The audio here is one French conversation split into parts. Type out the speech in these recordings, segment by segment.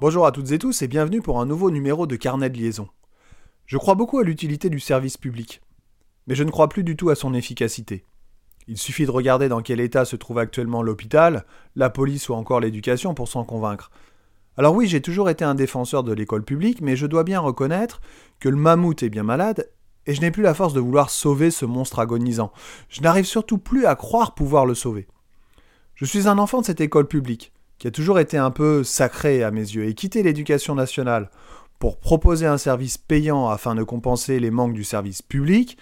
Bonjour à toutes et tous et bienvenue pour un nouveau numéro de Carnet de liaison. Je crois beaucoup à l'utilité du service public, mais je ne crois plus du tout à son efficacité. Il suffit de regarder dans quel état se trouve actuellement l'hôpital, la police ou encore l'éducation pour s'en convaincre. Alors oui, j'ai toujours été un défenseur de l'école publique, mais je dois bien reconnaître que le mammouth est bien malade et je n'ai plus la force de vouloir sauver ce monstre agonisant. Je n'arrive surtout plus à croire pouvoir le sauver. Je suis un enfant de cette école publique, qui a toujours été un peu sacrée à mes yeux, et quitter l'éducation nationale pour proposer un service payant afin de compenser les manques du service public,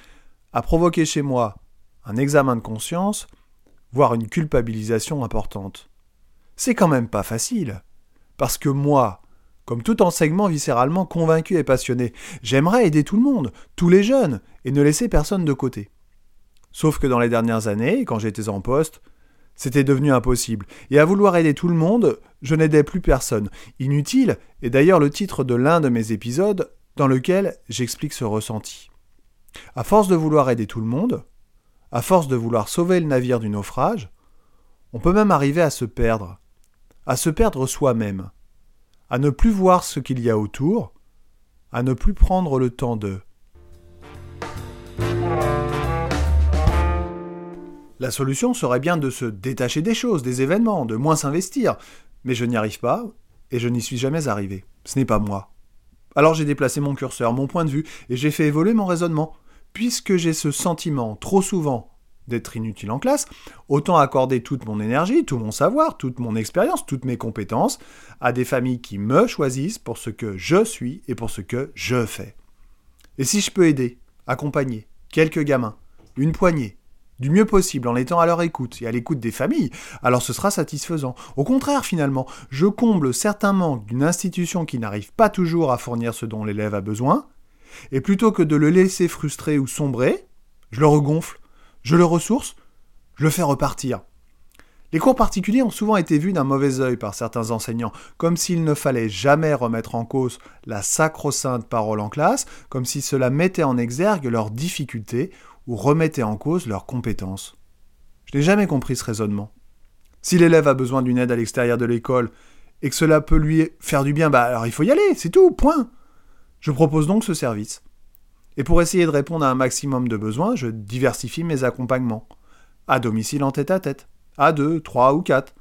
a provoqué chez moi un examen de conscience, voire une culpabilisation importante. C'est quand même pas facile, parce que moi, comme tout enseignement viscéralement convaincu et passionné. J'aimerais aider tout le monde, tous les jeunes, et ne laisser personne de côté. Sauf que dans les dernières années, quand j'étais en poste, c'était devenu impossible. Et à vouloir aider tout le monde, je n'aidais plus personne. Inutile est d'ailleurs le titre de l'un de mes épisodes dans lequel j'explique ce ressenti. À force de vouloir aider tout le monde, à force de vouloir sauver le navire du naufrage, on peut même arriver à se perdre, à se perdre soi-même à ne plus voir ce qu'il y a autour, à ne plus prendre le temps de. La solution serait bien de se détacher des choses, des événements, de moins s'investir, mais je n'y arrive pas, et je n'y suis jamais arrivé. Ce n'est pas moi. Alors j'ai déplacé mon curseur, mon point de vue, et j'ai fait évoluer mon raisonnement, puisque j'ai ce sentiment trop souvent d'être inutile en classe, autant accorder toute mon énergie, tout mon savoir, toute mon expérience, toutes mes compétences à des familles qui me choisissent pour ce que je suis et pour ce que je fais. Et si je peux aider, accompagner quelques gamins, une poignée, du mieux possible en étant à leur écoute et à l'écoute des familles, alors ce sera satisfaisant. Au contraire, finalement, je comble certains manques d'une institution qui n'arrive pas toujours à fournir ce dont l'élève a besoin, et plutôt que de le laisser frustrer ou sombrer, je le regonfle je le ressource, je le fais repartir. Les cours particuliers ont souvent été vus d'un mauvais œil par certains enseignants, comme s'il ne fallait jamais remettre en cause la sacro-sainte parole en classe, comme si cela mettait en exergue leurs difficultés ou remettait en cause leurs compétences. Je n'ai jamais compris ce raisonnement. Si l'élève a besoin d'une aide à l'extérieur de l'école et que cela peut lui faire du bien, bah alors il faut y aller, c'est tout, point. Je propose donc ce service. Et pour essayer de répondre à un maximum de besoins, je diversifie mes accompagnements. À domicile en tête à tête, à deux, trois ou quatre.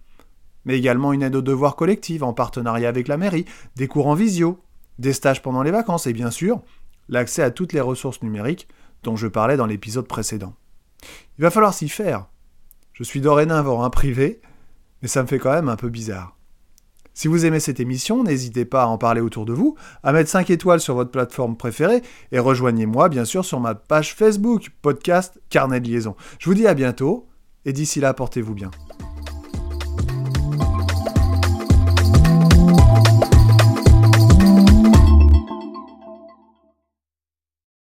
Mais également une aide aux devoirs collectifs en partenariat avec la mairie, des cours en visio, des stages pendant les vacances et bien sûr, l'accès à toutes les ressources numériques dont je parlais dans l'épisode précédent. Il va falloir s'y faire. Je suis dorénavant un privé, mais ça me fait quand même un peu bizarre. Si vous aimez cette émission, n'hésitez pas à en parler autour de vous, à mettre 5 étoiles sur votre plateforme préférée et rejoignez-moi bien sûr sur ma page Facebook podcast Carnet de liaison. Je vous dis à bientôt et d'ici là portez-vous bien.